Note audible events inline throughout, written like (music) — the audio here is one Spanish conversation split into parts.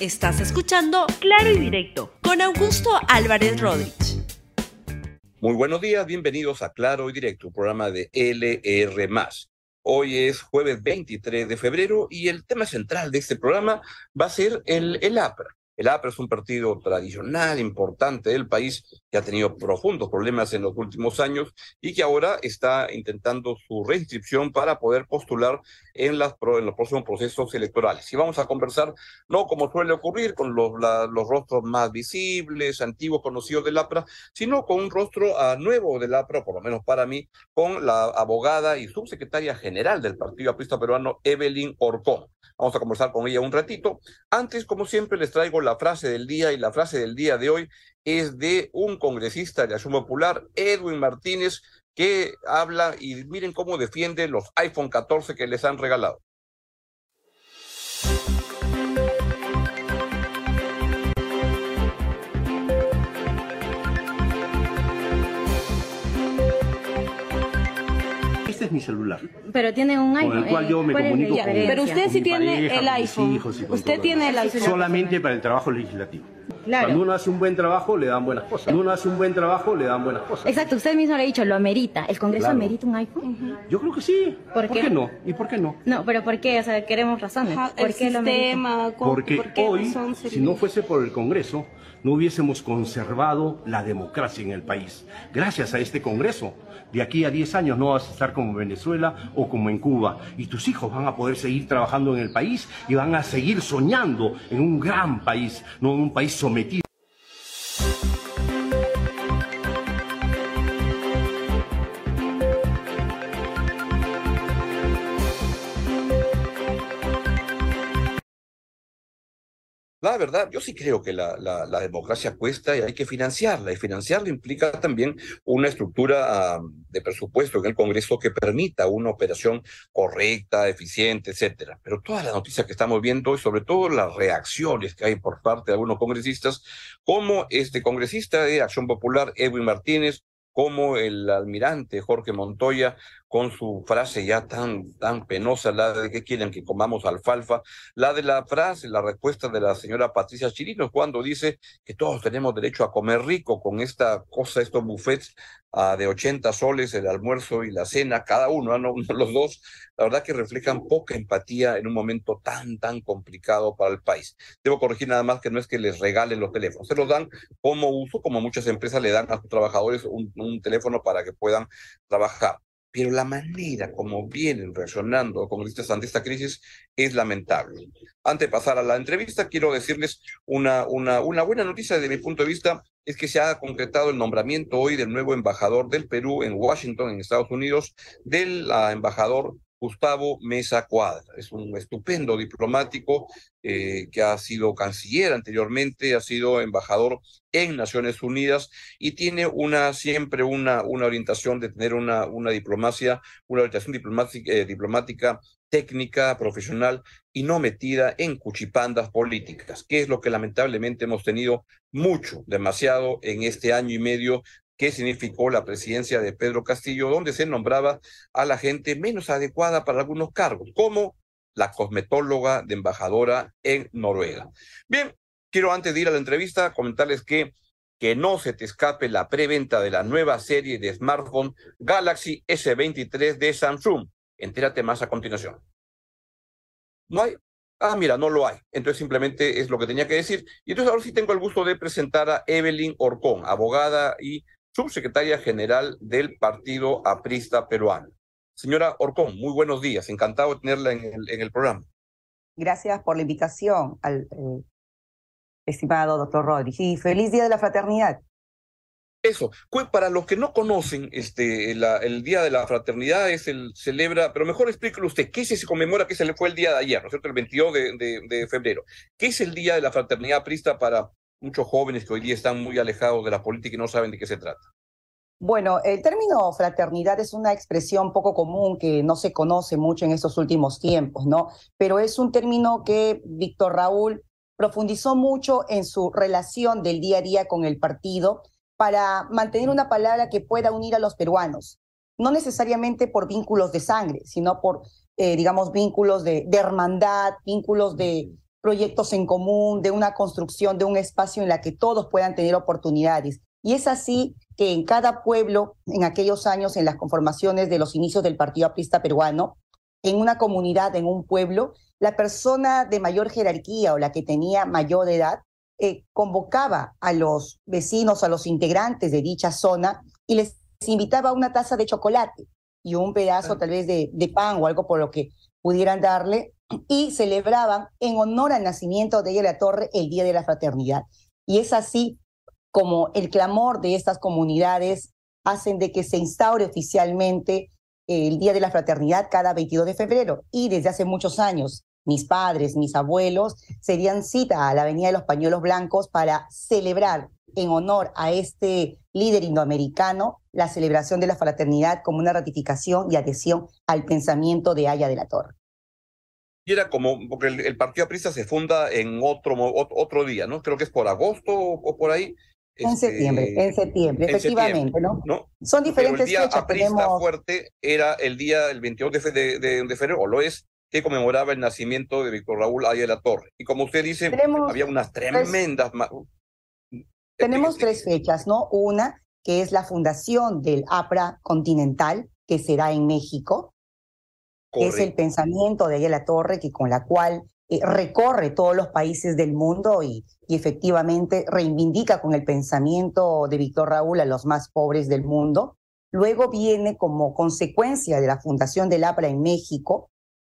Estás escuchando Claro y Directo con Augusto Álvarez Rodríguez. Muy buenos días, bienvenidos a Claro y Directo, programa de LR. Hoy es jueves 23 de febrero y el tema central de este programa va a ser el, el APRA. El APRA es un partido tradicional, importante del país, que ha tenido profundos problemas en los últimos años y que ahora está intentando su reinscripción para poder postular en, los próximos procesos electorales. Y vamos a conversar, no como suele ocurrir, con los, rostros más visibles, antiguos, conocidos del APRA, sino con un rostro uh, nuevo del APRA, por lo menos para mí, con la abogada y subsecretaria general del Partido Aprista Peruano, Evelyn Orcón. Vamos a conversar con ella un ratito. Antes, como siempre, les traigo la frase del día y la frase del día de hoy es de un congresista de Acción Popular, Edwin Martínez, que habla y miren cómo defiende los iPhone 14 que les han regalado. Este es mi celular. Pero tiene un iPhone. Con el cual yo me ¿cuál es comunico con? Pero usted con sí mi tiene pareja, el con mis iPhone. hijos y con Usted todo tiene lo el iPhone. Solamente para el trabajo legislativo. Claro. Cuando uno hace un buen trabajo, le dan buenas cosas. Cuando uno hace un buen trabajo, le dan buenas cosas. Exacto, usted mismo lo ha dicho, lo amerita. ¿El Congreso Claro. amerita un iPhone? Yo creo que sí. ¿Por qué? no? ¿Y por qué no? No, pero ¿por qué? O sea, queremos razones. Ajá, ¿Por el qué lo amerita? sistema, con- Porque ¿por qué hoy, si no fuese por el Congreso, no hubiésemos conservado la democracia en el país. Gracias a este Congreso, de aquí a 10 años no vas a estar como en Venezuela o como en Cuba. Y tus hijos van a poder seguir trabajando en el país y van a seguir soñando en un gran país, no en un país sometido. Verdad, yo sí creo que la, democracia cuesta y hay que financiarla. Y financiarla implica también una estructura de presupuesto en el Congreso que permita una operación correcta, eficiente, etcétera. Pero todas las noticias que estamos viendo y sobre todo las reacciones que hay por parte de algunos congresistas, como este congresista de Acción Popular, Edwin Martínez, como el almirante Jorge Montoya, con su frase ya tan, tan penosa, la de que quieren que comamos alfalfa, la de la frase, la respuesta de la señora Patricia Chirinos, cuando dice que todos tenemos derecho a comer rico con esta cosa, estos buffets ah, de 80 soles, el almuerzo y la cena, cada uno, ah, (laughs) no, los dos, la verdad que reflejan poca empatía en un momento tan, tan complicado para el país. Debo corregir nada más que no es que les regalen los teléfonos, se los dan como uso, como muchas empresas le dan a sus trabajadores un teléfono para que puedan trabajar pero la manera como vienen reaccionando congresistas ante esta crisis es lamentable. Antes de pasar a la entrevista, quiero decirles una, una, una buena noticia desde mi punto de vista, es que se ha concretado el nombramiento hoy del nuevo embajador del Perú en Washington, en Estados Unidos, del embajador Gustavo Mesa Cuadra. Es un estupendo diplomático eh, que ha sido canciller anteriormente, ha sido embajador en Naciones Unidas y tiene una siempre una, una orientación de tener una, una diplomacia, una orientación diplomática, eh, diplomática técnica, profesional y no metida en cuchipandas políticas, que es lo que lamentablemente hemos tenido mucho, demasiado en este año y medio que significó la presidencia de Pedro Castillo, donde se nombraba a la gente menos adecuada para algunos cargos, como la cosmetóloga de embajadora en Noruega. Bien, quiero antes de ir a la entrevista comentarles que que no se te escape la preventa de la nueva serie de smartphone Galaxy S23 de Samsung. Entérate más a continuación. No hay. Ah, mira, no lo hay. Entonces simplemente es lo que tenía que decir. Y entonces ahora sí tengo el gusto de presentar a Evelyn Orcón, abogada y subsecretaria general del Partido Aprista Peruano. Señora Orcón, muy buenos días. Encantado de tenerla en el, en el programa. Gracias por la invitación al eh, estimado doctor Rodríguez. Y feliz Día de la Fraternidad. Eso, para los que no conocen este, la, el Día de la Fraternidad, es el celebra, pero mejor explíquelo usted, ¿qué se conmemora que se le fue el día de ayer, ¿no es cierto? El 22 de, de, de febrero. ¿Qué es el Día de la Fraternidad Prista para muchos jóvenes que hoy día están muy alejados de la política y no saben de qué se trata? Bueno, el término fraternidad es una expresión poco común que no se conoce mucho en estos últimos tiempos, ¿no? Pero es un término que Víctor Raúl profundizó mucho en su relación del día a día con el partido para mantener una palabra que pueda unir a los peruanos, no necesariamente por vínculos de sangre, sino por, eh, digamos, vínculos de, de, hermandad, vínculos de proyectos en común, de una construcción de un espacio en la que todos puedan tener oportunidades. Y es así que en cada pueblo, en aquellos años, en las conformaciones de los inicios del Partido Aprista Peruano, en una comunidad, en un pueblo, la persona de mayor jerarquía o la que tenía mayor edad eh, convocaba a los vecinos, a los integrantes de dicha zona y les invitaba a una taza de chocolate y un pedazo tal vez de, de pan o algo por lo que pudieran darle y celebraban en honor al nacimiento de ella la Torre el Día de la Fraternidad. Y es así como el clamor de estas comunidades hacen de que se instaure oficialmente el Día de la Fraternidad cada 22 de febrero. Y desde hace muchos años, mis padres, mis abuelos, serían cita a la Avenida de los Pañuelos Blancos para celebrar en honor a este líder indoamericano la celebración de la fraternidad como una ratificación y adhesión al pensamiento de Aya de la Torre. Y era como, porque el, Partido Aprista se funda en otro, otro día, ¿no? Creo que es por agosto o, por ahí. En septiembre, este, en septiembre, efectivamente, ¿no? Son diferentes Pero el día aprista fuerte era el día, el 22 de, de, febrero, o lo es, que conmemoraba el nacimiento de Víctor Raúl Aya de la Torre. Y como usted dice, había unas tremendas... tenemos tres fechas, ¿no? Una, que es la fundación del APRA continental, que será en México, es el pensamiento de ella la Torre, que con la cual eh, recorre todos los países del mundo y, y, efectivamente reivindica con el pensamiento de Víctor Raúl a los más pobres del mundo. Luego viene como consecuencia de la fundación del APRA en México,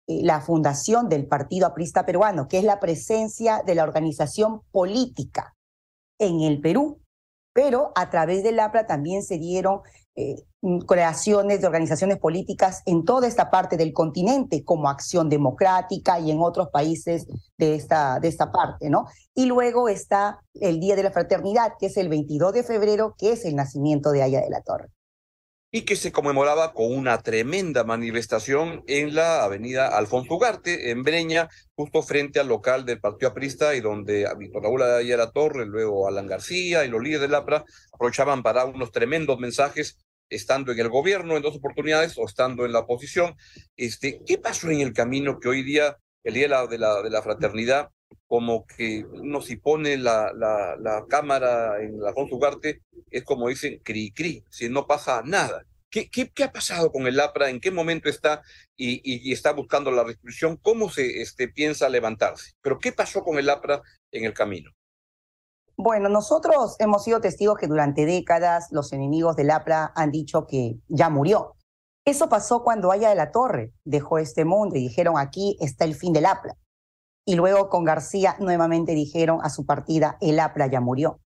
eh, la fundación del Partido Aprista Peruano, que es la presencia de la organización política en el Perú. Pero a través del APRA también se dieron eh, mm, creaciones de organizaciones políticas en toda esta parte del continente, como Acción Democrática y en otros países de esta, de esta parte, ¿no? Y luego está el Día de la Fraternidad, que es el 22 de febrero, que es el nacimiento de Aya de la Torre. Y que se conmemoraba con una tremenda manifestación en la avenida Alfonso Ugarte, en Breña, justo frente al local del Partido Aprista, y donde Víctor Raúl Aya de la Torre, luego Alan García y los líderes del APRA aprovechaban para unos tremendos mensajes estando en el gobierno en dos oportunidades o estando en la oposición. Este, ¿Qué pasó en el camino que hoy día, el día de la, de la, fraternidad, como que uno si pone la, la, cámara en la Ugarte, es como dicen, cri cri, si no pasa nada. ¿Qué, qué, qué ha pasado con el APRA? ¿En qué momento está y, y, está buscando la restitución? ¿Cómo se este, piensa levantarse? Pero ¿qué pasó con el APRA en el camino? Bueno, nosotros hemos sido testigos que durante décadas los enemigos del APRA han dicho que ya murió. Eso pasó cuando Aya de la Torre dejó este mundo y dijeron aquí está el fin del APRA. Y luego con García nuevamente dijeron a su partida el APRA ya murió.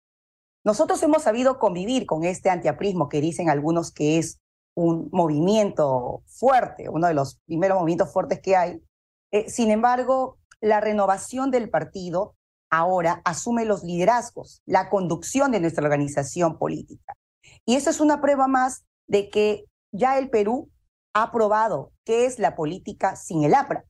Nosotros hemos sabido convivir con este antiaprismo que dicen algunos que es un movimiento fuerte, uno de los primeros movimientos fuertes que hay. Eh, sin embargo, la renovación del partido ahora asume los liderazgos, la conducción de nuestra organización política. Y eso es una prueba más de que ya el Perú ha probado qué es la política sin el APRA.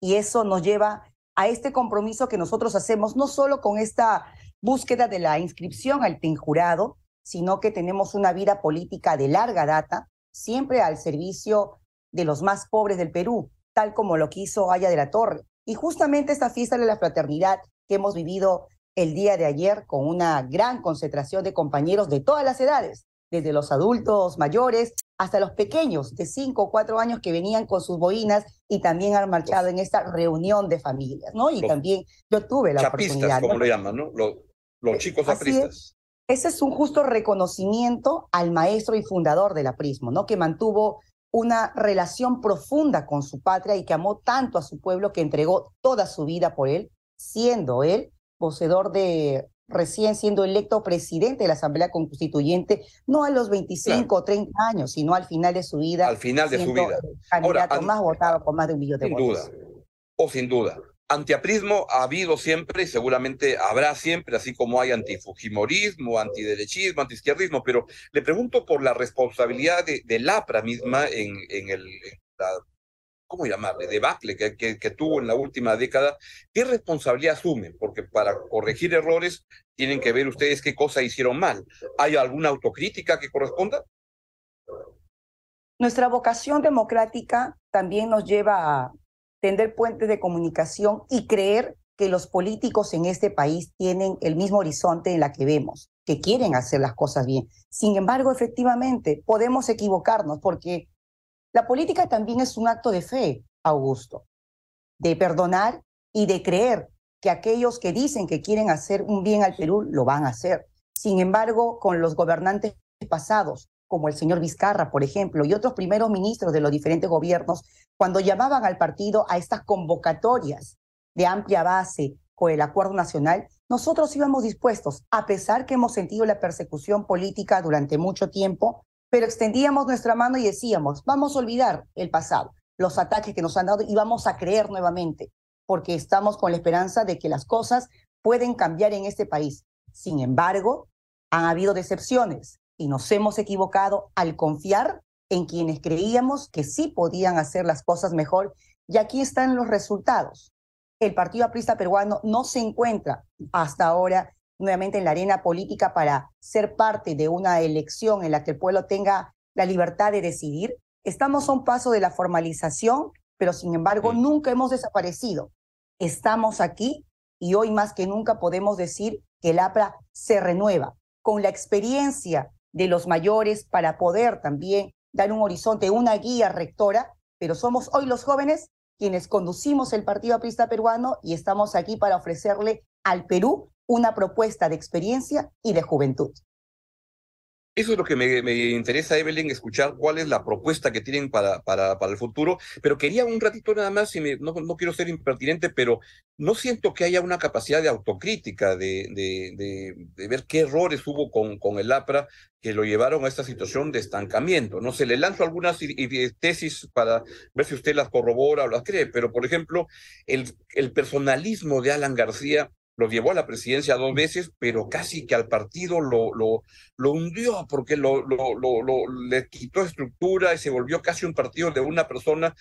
Y eso nos lleva a este compromiso que nosotros hacemos no solo con esta búsqueda de la inscripción al TIN jurado, sino que tenemos una vida política de larga data, siempre al servicio de los más pobres del Perú, tal como lo quiso Aya de la Torre. Y justamente esta fiesta de la fraternidad que hemos vivido el día de ayer con una gran concentración de compañeros de todas las edades, desde los adultos mayores hasta los pequeños de 5 o 4 años que venían con sus boinas y también han marchado en esta reunión de familias, ¿no? Y también yo tuve la oportunidad. como le llaman, ¿no? Los, los chicos apristas. Ese es un justo reconocimiento al maestro y fundador del aprismo, ¿no? Que mantuvo una relación profunda con su patria y que amó tanto a su pueblo que entregó toda su vida por él siendo él poseedor de recién siendo electo presidente de la Asamblea Constituyente, no a los 25 o 30 años, sino al final de su vida. Al final de su vida. candidato más votado con más de un millón de sin votos. Sin duda, o sin duda. Antiaprismo ha habido siempre y seguramente habrá siempre, así como hay antifujimorismo, antiderechismo, antiizquierdismo, pero le pregunto por la responsabilidad de, del APRA misma en, en, el, en la ¿cómo llamarle?, debacle que, que, tuvo en la última década, ¿qué responsabilidad asumen? Porque para corregir errores tienen que ver ustedes qué cosa hicieron mal. ¿Hay alguna autocrítica que corresponda? Nuestra vocación democrática también nos lleva a tender puentes de comunicación y creer que los políticos en este país tienen el mismo horizonte en la que vemos, que quieren hacer las cosas bien. Sin embargo, efectivamente, podemos equivocarnos porque la política también es un acto de fe, Augusto, de perdonar y de creer que aquellos que dicen que quieren hacer un bien al Perú lo van a hacer. Sin embargo, con los gobernantes pasados, como el señor Vizcarra, por ejemplo, y otros primeros ministros de los diferentes gobiernos, cuando llamaban al partido a estas convocatorias de amplia base con el acuerdo nacional, nosotros íbamos dispuestos, a pesar que hemos sentido la persecución política durante mucho tiempo, pero extendíamos nuestra mano y decíamos, vamos a olvidar el pasado, los ataques que nos han dado y vamos a creer nuevamente, porque estamos con la esperanza de que las cosas pueden cambiar en este país. Sin embargo, han habido decepciones y nos hemos equivocado al confiar en quienes creíamos que sí podían hacer las cosas mejor y aquí están los resultados. El Partido Aprista Peruano no se encuentra hasta ahora nuevamente en la arena política para ser parte de una elección en la que el pueblo tenga la libertad de decidir. Estamos a un paso de la formalización, pero sin embargo nunca hemos desaparecido. Estamos aquí y hoy más que nunca podemos decir que el APRA se renueva con la experiencia de los mayores para poder también dar un horizonte, una guía rectora, pero somos hoy los jóvenes quienes conducimos el Partido Aprista Peruano y estamos aquí para ofrecerle al Perú una propuesta de experiencia y de juventud. Eso es lo que me, interesa, Evelyn, escuchar cuál es la propuesta que tienen para, para, para el futuro. Pero quería un ratito nada más, y no, no, quiero ser impertinente, pero no siento que haya una capacidad de autocrítica, de, de, de, ver qué errores hubo con, con el APRA que lo llevaron a esta situación de estancamiento. No se le lanzo algunas tesis para ver si usted las corrobora o las cree, pero por ejemplo, el, el personalismo de Alan García lo llevó a la presidencia dos veces, pero casi que al partido lo, lo, lo hundió porque lo, lo, lo, le quitó estructura y se volvió casi un partido de una persona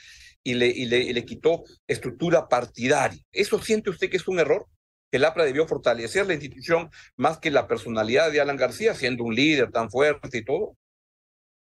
y le, y le, le quitó estructura partidaria. ¿Eso siente usted que es un error? que el APRA debió fortalecer la institución más que la personalidad de Alan García, siendo un líder tan fuerte y todo.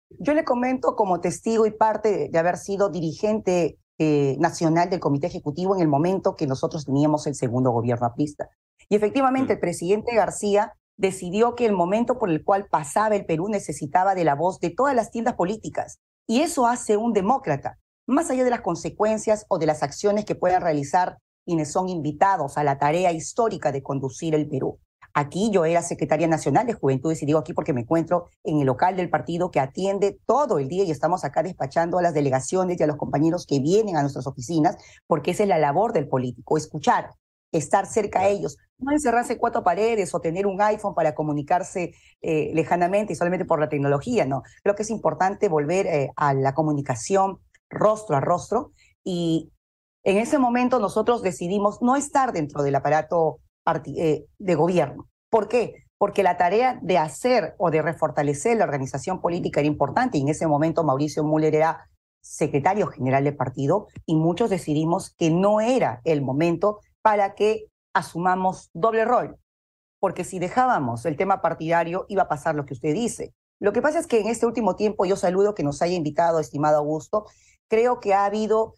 Yo le comento como testigo y parte de haber sido dirigente eh, nacional del Comité Ejecutivo en el momento que nosotros teníamos el segundo gobierno aprista. Y efectivamente, el presidente García decidió que el momento por el cual pasaba el Perú necesitaba de la voz de todas las tiendas políticas. Y eso hace un demócrata, más allá de las consecuencias o de las acciones que puedan realizar quienes son invitados a la tarea histórica de conducir el Perú. Aquí yo era secretaria nacional de Juventudes y digo aquí porque me encuentro en el local del partido que atiende todo el día y estamos acá despachando a las delegaciones y a los compañeros que vienen a nuestras oficinas, porque esa es la labor del político, escuchar, estar cerca a ellos, no encerrarse cuatro paredes o tener un iPhone para comunicarse eh, lejanamente y solamente por la tecnología, no. Creo que es importante volver eh, a la comunicación rostro a rostro y en ese momento nosotros decidimos no estar dentro del aparato eh, de gobierno. ¿Por qué? Porque la tarea de hacer o de refortalecer la organización política era importante y en ese momento Mauricio Müller era secretario general del partido y muchos decidimos que no era el momento para que asumamos doble rol. Porque si dejábamos el tema partidario iba a pasar lo que usted dice. Lo que pasa es que en este último tiempo, yo saludo que nos haya invitado, estimado Augusto, creo que ha habido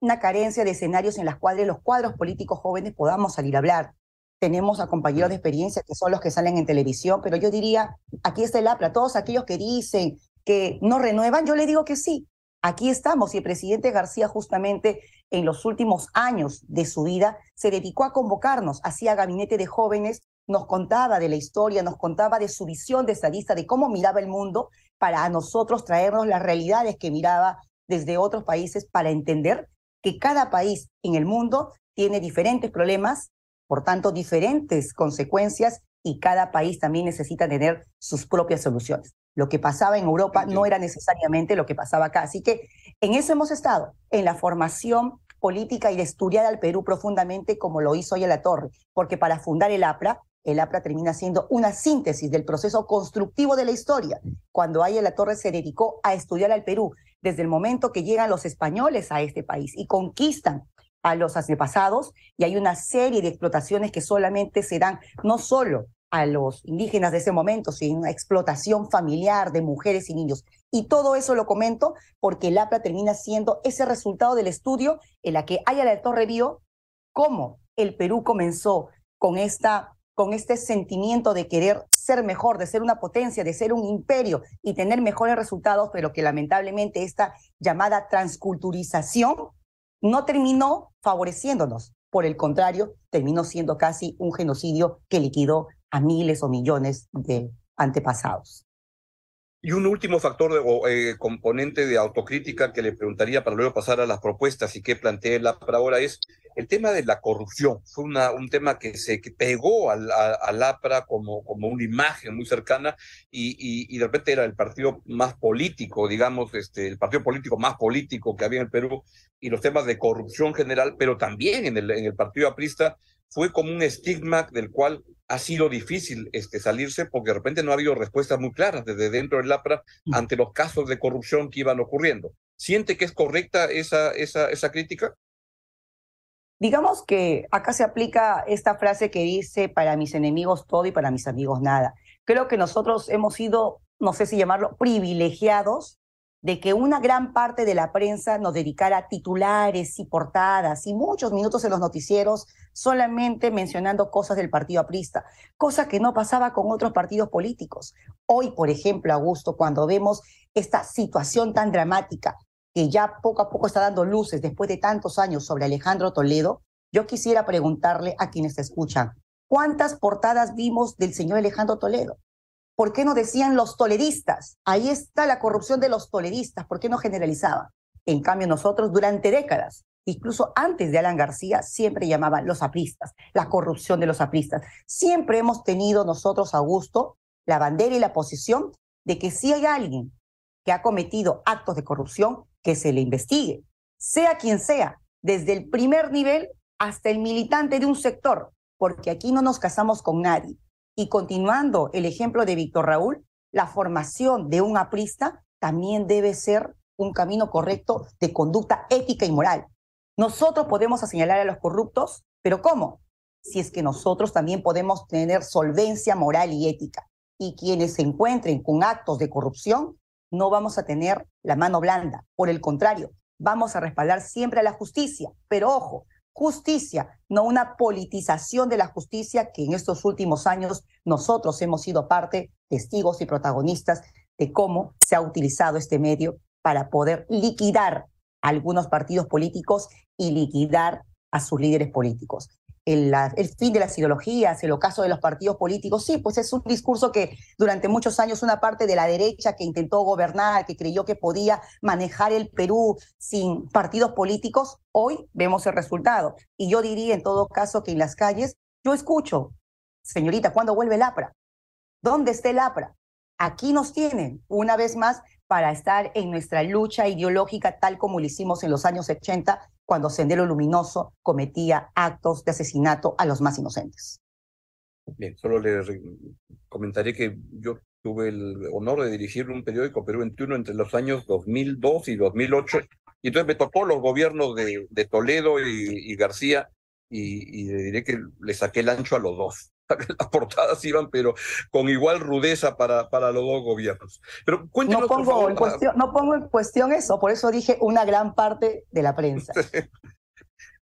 una carencia de escenarios en los cuales los cuadros políticos jóvenes podamos salir a hablar. Tenemos a compañeros de experiencia que son los que salen en televisión, pero yo diría, aquí está el APLA, todos aquellos que dicen que no renuevan, yo le digo que sí, aquí estamos y el presidente García justamente en los últimos años de su vida se dedicó a convocarnos, hacía gabinete de jóvenes, nos contaba de la historia, nos contaba de su visión de estadista, de cómo miraba el mundo, para a nosotros traernos las realidades que miraba desde otros países para entender que cada país en el mundo tiene diferentes problemas por tanto, diferentes consecuencias y cada país también necesita tener sus propias soluciones. Lo que pasaba en Europa no era necesariamente lo que pasaba acá. Así que en eso hemos estado, en la formación política y de estudiar al Perú profundamente como lo hizo hoy la Torre, porque para fundar el APRA, el APRA termina siendo una síntesis del proceso constructivo de la historia. Cuando Aya la Torre se dedicó a estudiar al Perú, desde el momento que llegan los españoles a este país y conquistan a los antepasados y hay una serie de explotaciones que solamente se dan no solo a los indígenas de ese momento, sino una explotación familiar de mujeres y niños. Y todo eso lo comento porque el APRA termina siendo ese resultado del estudio en la que Aya la Torre vio cómo el Perú comenzó con esta con este sentimiento de querer ser mejor, de ser una potencia, de ser un imperio y tener mejores resultados, pero que lamentablemente esta llamada transculturización no terminó favoreciéndonos. Por el contrario, terminó siendo casi un genocidio que liquidó a miles o millones de antepasados. Y un último factor o eh, componente de autocrítica que le preguntaría para luego pasar a las propuestas y que planteé la para ahora es el tema de la corrupción. Fue una, un tema que se pegó al, al APRA como, como una imagen muy cercana y, y, y, de repente era el partido más político, digamos, este, el partido político más político que había en el Perú y los temas de corrupción general, pero también en el, en el partido aprista fue como un estigma del cual ha sido difícil este, salirse porque de repente no ha habido respuestas muy claras desde dentro del APRA mm. ante los casos de corrupción que iban ocurriendo. ¿Siente que es correcta esa, esa, esa crítica? Digamos que acá se aplica esta frase que dice, para mis enemigos todo y para mis amigos nada. Creo que nosotros hemos sido, no sé si llamarlo, privilegiados de que una gran parte de la prensa nos dedicara titulares y portadas y muchos minutos en los noticieros solamente mencionando cosas del partido aprista, cosa que no pasaba con otros partidos políticos. Hoy, por ejemplo, Augusto, cuando vemos esta situación tan dramática que ya poco a poco está dando luces después de tantos años sobre Alejandro Toledo, yo quisiera preguntarle a quienes te escuchan, ¿cuántas portadas vimos del señor Alejandro Toledo? ¿Por qué no decían los toleristas? Ahí está la corrupción de los toleristas. ¿Por qué no generalizaban? En cambio, nosotros durante décadas, incluso antes de Alan García, siempre llamaban los apristas, la corrupción de los apristas. Siempre hemos tenido nosotros, Augusto, la bandera y la posición de que si hay alguien que ha cometido actos de corrupción, que se le investigue, sea quien sea, desde el primer nivel hasta el militante de un sector, porque aquí no nos casamos con nadie. Y continuando el ejemplo de Víctor Raúl, la formación de un aprista también debe ser un camino correcto de conducta ética y moral. Nosotros podemos señalar a los corruptos, pero ¿cómo? Si es que nosotros también podemos tener solvencia moral y ética. Y quienes se encuentren con actos de corrupción, no vamos a tener la mano blanda. Por el contrario, vamos a respaldar siempre a la justicia. Pero ojo, justicia, no una politización de la justicia que en estos últimos años nosotros hemos sido parte, testigos y protagonistas de cómo se ha utilizado este medio para poder liquidar algunos partidos políticos y liquidar a sus líderes políticos el, fin de las ideologías, el ocaso de los partidos políticos. Sí, pues es un discurso que durante muchos años una parte de la derecha que intentó gobernar, que creyó que podía manejar el Perú sin partidos políticos, hoy vemos el resultado. Y yo diría en todo caso que en las calles, yo escucho, señorita, ¿cuándo vuelve el APRA? ¿Dónde está el APRA? Aquí nos tienen, una vez más, para estar en nuestra lucha ideológica tal como lo hicimos en los años 80 cuando Sendero Luminoso cometía actos de asesinato a los más inocentes. Bien, solo le comentaré que yo tuve el honor de dirigir un periódico Perú 21 entre los años 2002 y 2008, y entonces me tocó los gobiernos de, de Toledo y, y García, y, y, diré que le saqué el ancho a los dos. Las portadas iban, pero con igual rudeza para, para los dos gobiernos. Pero no pongo, en cuestión, no pongo en cuestión eso, por eso dije una gran parte de la prensa. (laughs)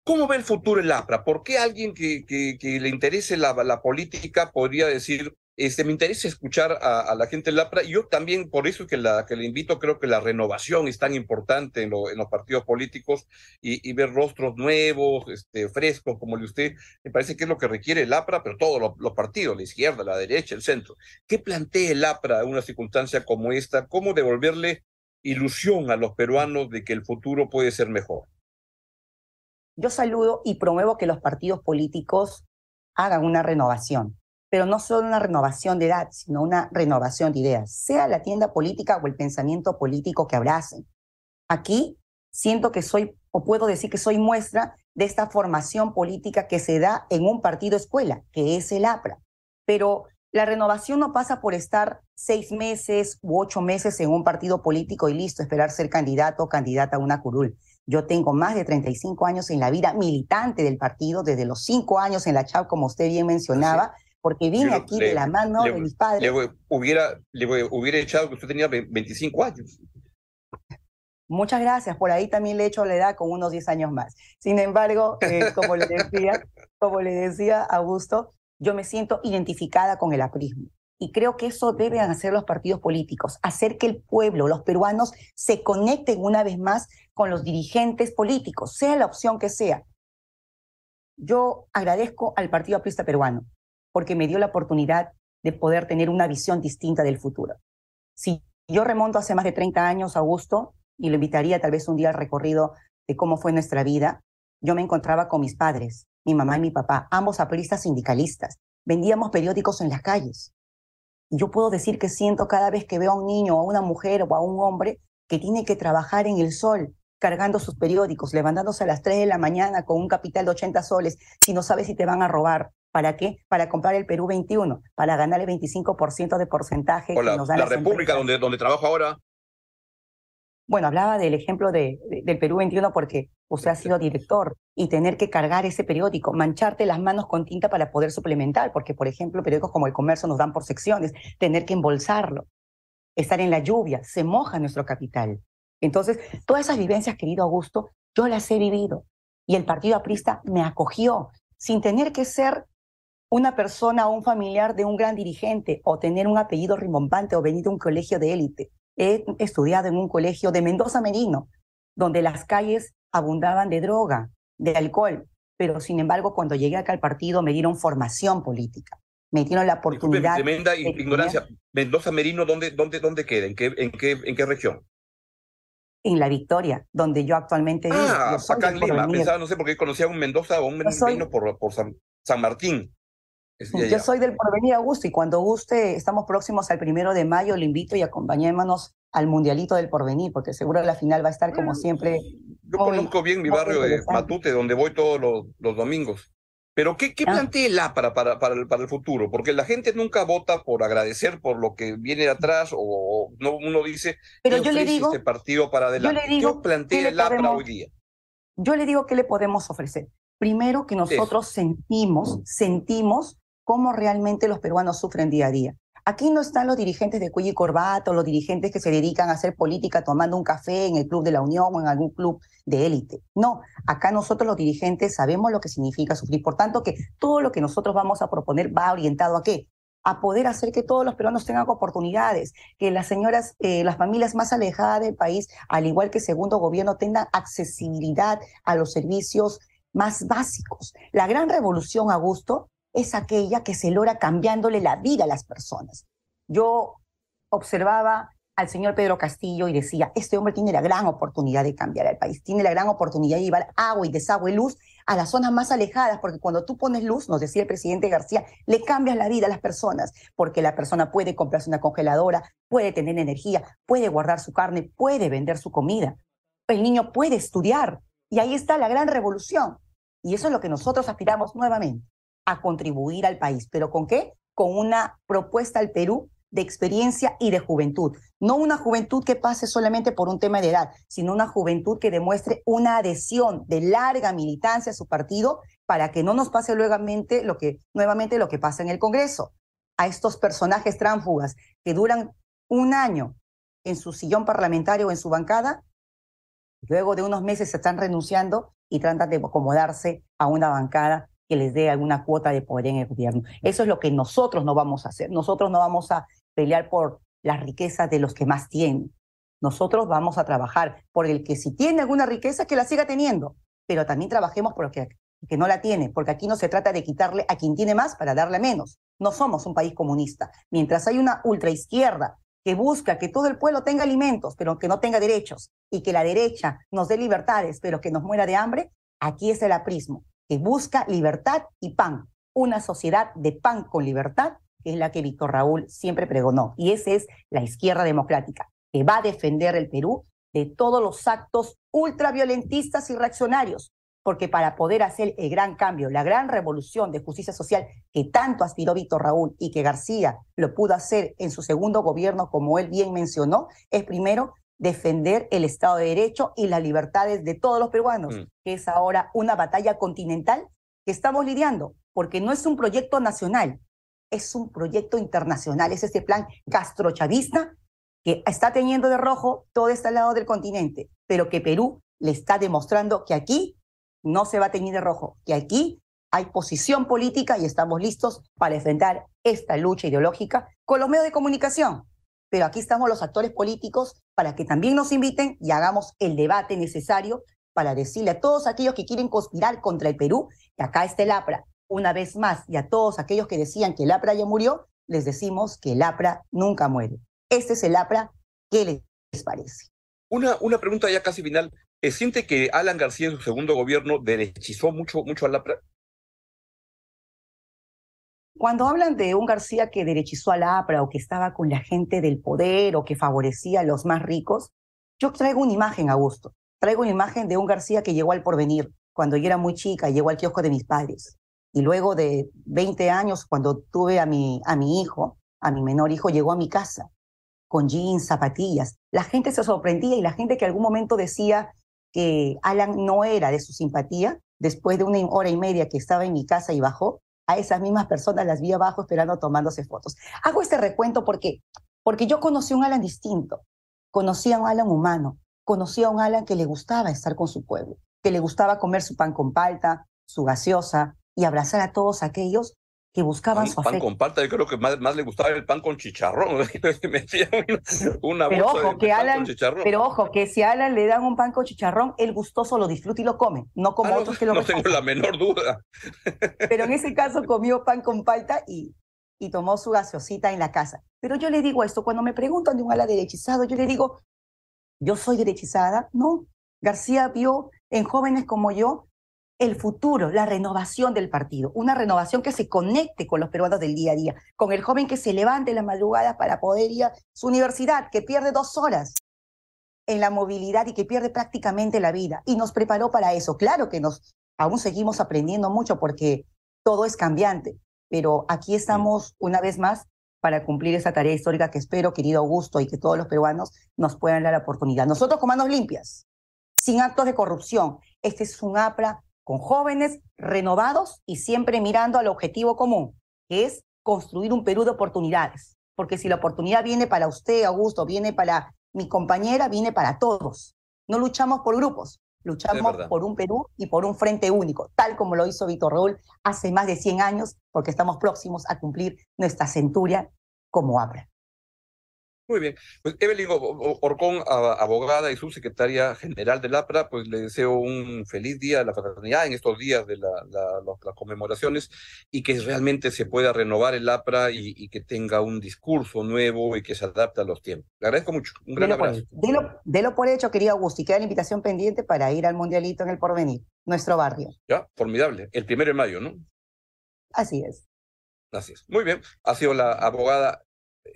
¿Cómo ve el futuro el APRA? ¿Por qué alguien que, que, que le interese la, la política podría decir, este, me interesa escuchar a, la gente del APRA. Yo también, por eso que, la, que le invito, creo que la renovación es tan importante en, lo, en los partidos políticos y, ver rostros nuevos, este, frescos, como de usted, me parece que es lo que requiere el APRA, pero todos los, los, partidos, la izquierda, la derecha, el centro. ¿Qué plantea el APRA en una circunstancia como esta? ¿Cómo devolverle ilusión a los peruanos de que el futuro puede ser mejor? Yo saludo y promuevo que los partidos políticos hagan una renovación pero no solo una renovación de edad, sino una renovación de ideas, sea la tienda política o el pensamiento político que abracen. Aquí siento que soy, o puedo decir que soy muestra de esta formación política que se da en un partido escuela, que es el APRA. Pero la renovación no pasa por estar seis meses u ocho meses en un partido político y listo, esperar ser candidato o candidata a una curul. Yo tengo más de 35 años en la vida militante del partido, desde los cinco años en la CHAP, como usted bien mencionaba, porque vine aquí le, de la mano le, de mis padres. Le hubiera, le hubiera echado que usted tenía 25 años. Muchas gracias. Por ahí también le he hecho la edad con unos 10 años más. Sin embargo, eh, como le decía, (laughs) como le decía Augusto, yo me siento identificada con el aprismo. Y creo que eso deben hacer los partidos políticos, hacer que el pueblo, los peruanos, se conecten una vez más con los dirigentes políticos, sea la opción que sea. Yo agradezco al Partido Aprista Peruano porque me dio la oportunidad de poder tener una visión distinta del futuro. Si yo remonto hace más de 30 años, Augusto, y lo invitaría tal vez un día al recorrido de cómo fue nuestra vida, yo me encontraba con mis padres, mi mamá y mi papá, ambos apristas sindicalistas. Vendíamos periódicos en las calles. Y yo puedo decir que siento cada vez que veo a un niño, o a una mujer o a un hombre que tiene que trabajar en el sol, cargando sus periódicos, levantándose a las 3 de la mañana con un capital de 80 soles, si no sabes si te van a robar. ¿Para qué? Para comprar el Perú 21, para ganar el 25% de porcentaje que nos dan la las República empresas. donde, donde trabajo ahora. Bueno, hablaba del ejemplo de, de- del Perú 21 porque usted ha sido director y tener que cargar ese periódico, mancharte las manos con tinta para poder suplementar, porque por ejemplo periódicos como El Comercio nos dan por secciones, tener que embolsarlo, estar en la lluvia, se moja nuestro capital. Entonces, todas esas vivencias, querido Augusto, yo las he vivido y el Partido Aprista me acogió sin tener que ser una persona o un familiar de un gran dirigente o tener un apellido rimbombante o venir de un colegio de élite. He estudiado en un colegio de Mendoza Merino, donde las calles abundaban de droga, de alcohol, pero sin embargo cuando llegué acá al partido me dieron formación política, me dieron la Disculpe, oportunidad tremenda de ignorancia. Mendoza Merino, ¿dónde, dónde, dónde queda? ¿En qué, en, qué, ¿En qué región? en La Victoria, donde yo actualmente vivo. Ah, Yo soy acá en Lima. Pensaba, no sé por qué conocía a un Mendoza o un Merino por, por San, San Martín. Es de Yo soy del porvenir, Augusto, y cuando guste, estamos próximos al primero de mayo, le invito y acompañémonos al Mundialito del Porvenir, porque seguro la final va a estar como siempre. Yo muy- conozco bien mi barrio de. Matute, donde voy todos los, los domingos. Pero ¿qué, qué Ah. plantea el A para, para, para, el, para el futuro? Porque la gente nunca vota por agradecer por lo que viene atrás o, o no, uno dice, Pero ¿qué yo le digo, este partido para adelante? le digo, ¿Qué plantea ¿qué el A para podemos- hoy día? yo le digo, ¿qué le podemos ofrecer? Primero que nosotros sentimos, sentimos cómo realmente los peruanos sufren día a día. Aquí no están los dirigentes de cuello y corbata o los dirigentes que se dedican a hacer política tomando un café en el Club de la Unión o en algún club de élite. No, acá nosotros los dirigentes sabemos lo que significa sufrir. Por tanto, que todo lo que nosotros vamos a proponer va orientado a qué? A poder hacer que todos los peruanos tengan oportunidades, que las señoras, eh, las familias más alejadas del país, al igual que segundo gobierno, tengan accesibilidad a los servicios más básicos. La gran revolución, Augusto, es aquella que se logra cambiándole la vida a las personas. Yo observaba al señor Pedro Castillo y decía, este hombre tiene la gran oportunidad de cambiar el país, tiene la gran oportunidad de llevar agua y desagüe, luz a las zonas más alejadas, porque cuando tú pones luz, nos decía el presidente García, le cambias la vida a las personas, porque la persona puede comprarse una congeladora, puede tener energía, puede guardar su carne, puede vender su comida, el niño puede estudiar, y ahí está la gran revolución. Y eso es lo que nosotros aspiramos nuevamente, a contribuir al país. ¿Pero con qué? Con una propuesta al Perú de experiencia y de juventud. No una juventud que pase solamente por un tema de edad, sino una juventud que demuestre una adhesión de larga militancia a su partido para que no nos pase nuevamente lo que, nuevamente lo que pasa en el Congreso. A estos personajes tránfugas que duran un año en su sillón parlamentario o en su bancada, luego de unos meses se están renunciando y tratan de acomodarse a una bancada que les dé alguna cuota de poder en el gobierno. Eso es lo que nosotros no vamos a hacer. Nosotros no vamos a pelear por las riquezas de los que más tienen. Nosotros vamos a trabajar por el que si tiene alguna riqueza, que la siga teniendo, pero también trabajemos por el que, que no la tiene, porque aquí no se trata de quitarle a quien tiene más para darle menos. No somos un país comunista. Mientras hay una ultraizquierda que busca que todo el pueblo tenga alimentos, pero que no tenga derechos, y que la derecha nos dé libertades, pero que nos muera de hambre, aquí es el aprismo, que busca libertad y pan, una sociedad de pan con libertad, que es la que Víctor Raúl siempre pregonó. Y esa es la izquierda democrática, que va a defender el Perú de todos los actos ultraviolentistas y reaccionarios, porque para poder hacer el gran cambio, la gran revolución de justicia social que tanto aspiró Víctor Raúl y que García lo pudo hacer en su segundo gobierno, como él bien mencionó, es primero defender el Estado de Derecho y las libertades de todos los peruanos, Mm. que es ahora una batalla continental que estamos lidiando, porque no es un proyecto nacional, es un proyecto internacional, es este plan castrochavista que está teniendo de rojo todo este lado del continente, pero que Perú le está demostrando que aquí no se va a teñir de rojo, que aquí hay posición política y estamos listos para enfrentar esta lucha ideológica con los medios de comunicación. Pero aquí estamos los actores políticos para que también nos inviten y hagamos el debate necesario para decirle a todos aquellos que quieren conspirar contra el Perú que acá está el APRA. Una vez más, y a todos aquellos que decían que el APRA ya murió, les decimos que el APRA nunca muere. Este es el APRA. ¿Qué les parece? Una, una pregunta ya casi final. ¿Siente que Alan García en su segundo gobierno derechizó mucho, mucho al APRA? Cuando hablan de un García que derechizó a la APRA o que estaba con la gente del poder o que favorecía a los más ricos, yo traigo una imagen, Augusto. Traigo una imagen de un García que llegó al porvenir cuando yo era muy chica, llegó al kiosco de mis padres. Y luego de 20 años, cuando tuve a mi, a mi hijo, a mi menor hijo, llegó a mi casa con jeans, zapatillas. La gente se sorprendía y la gente que algún momento decía que Alan no era de su simpatía, después de una hora y media que estaba en mi casa y bajó, a esas mismas personas las vi abajo esperando tomándose fotos. Hago este recuento porque, porque yo conocí a un Alan distinto, conocí a un Alan humano, conocí a un Alan que le gustaba estar con su pueblo, que le gustaba comer su pan con palta, su gaseosa y abrazar a todos aquellos que buscaban pan, su pan con palta, yo creo que más, más, le gustaba el pan con chicharrón. (laughs) una pero ojo, de que pan Alan, con chicharrón. pero ojo, que si a Alan le dan un pan con chicharrón, él gustoso lo disfruta y lo come, no como Ah, no, otros que lo no tengo la menor duda. Pero en ese caso comió pan con palta y, y tomó su gaseosita en la casa. Pero yo le digo esto, cuando me preguntan de un ala derechizado, yo le digo, ¿yo soy derechizada? No. García vio en jóvenes como yo el futuro, la renovación del partido, una renovación que se conecte con los peruanos del día a día, con el joven que se levante en las madrugadas para poder ir a su universidad, que pierde dos horas en la movilidad y que pierde prácticamente la vida. Y nos preparó para eso. Claro que nos aún seguimos aprendiendo mucho porque todo es cambiante, pero aquí estamos una vez más para cumplir esa tarea histórica que espero, querido Augusto, y que todos los peruanos nos puedan dar la oportunidad. Nosotros con manos limpias, sin actos de corrupción. Este es un APRA con jóvenes renovados y siempre mirando al objetivo común, que es construir un Perú de oportunidades. Porque si la oportunidad viene para usted, Augusto, viene para mi compañera, viene para todos. No luchamos por grupos, luchamos por un Perú y por un frente único, tal como lo hizo Víctor Raúl hace más de 100 años, porque estamos próximos a cumplir nuestra centuria como APRA. Muy bien. Pues Evelyn Orcón, a- abogada y subsecretaria general del APRA, pues le deseo un feliz día de la fraternidad en estos días de la- la- las conmemoraciones y que realmente se pueda renovar el APRA y, y que tenga un discurso nuevo y que se adapte a los tiempos. Le agradezco mucho. Un gran Delo por, abrazo. Delo- delo por hecho, querido Augusto, y queda la invitación pendiente para ir al Mundialito en el Porvenir, nuestro barrio. Ya, formidable. El primero de mayo, ¿no? Así es. Así es. Muy bien. Ha sido la abogada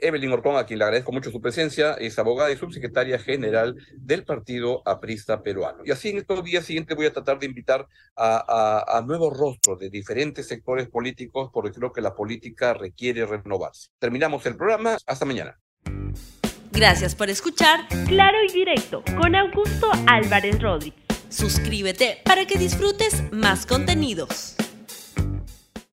Evelyn Orcón, a quien le agradezco mucho su presencia, es abogada y subsecretaria general del Partido Aprista Peruano. Y así en estos días siguientes voy a tratar de invitar a, a- nuevos rostros de diferentes sectores políticos, porque creo que la política requiere renovarse. Terminamos el programa. Hasta mañana. Gracias por escuchar Claro y Directo con Augusto Álvarez Rodríguez. Suscríbete para que disfrutes más contenidos.